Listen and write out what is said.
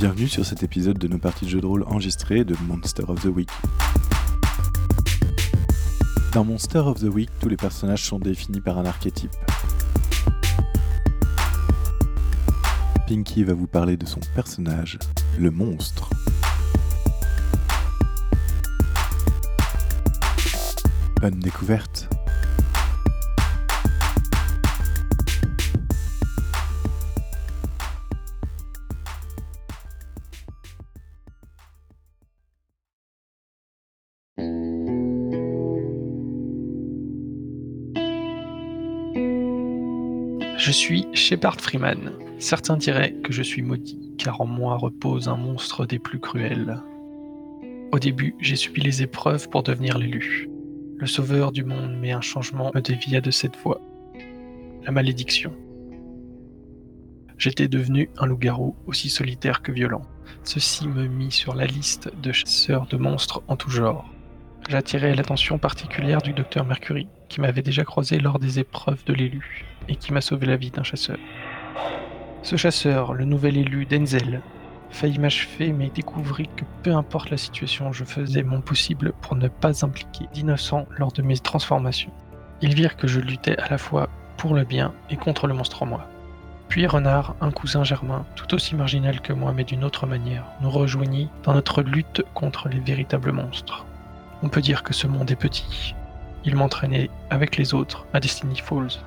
Bienvenue sur cet épisode de nos parties de jeux de rôle enregistrées de Monster of the Week. Dans Monster of the Week, tous les personnages sont définis par un archétype. Pinky va vous parler de son personnage, le monstre. Bonne découverte Je suis Shepard Freeman. Certains diraient que je suis maudit, car en moi repose un monstre des plus cruels. Au début, j'ai subi les épreuves pour devenir l'élu. Le sauveur du monde, mais un changement me dévia de cette voie. La malédiction. J'étais devenu un loup-garou aussi solitaire que violent. Ceci me mit sur la liste de chasseurs de monstres en tout genre. J'attirais l'attention particulière du docteur Mercury, qui m'avait déjà croisé lors des épreuves de l'élu, et qui m'a sauvé la vie d'un chasseur. Ce chasseur, le nouvel élu Denzel, faillit m'achever mais découvrit que peu importe la situation, je faisais mon possible pour ne pas impliquer d'innocents lors de mes transformations. Ils virent que je luttais à la fois pour le bien et contre le monstre en moi. Puis Renard, un cousin germain, tout aussi marginal que moi mais d'une autre manière, nous rejoignit dans notre lutte contre les véritables monstres. On peut dire que ce monde est petit. Il m'entraînait avec les autres à Destiny Falls.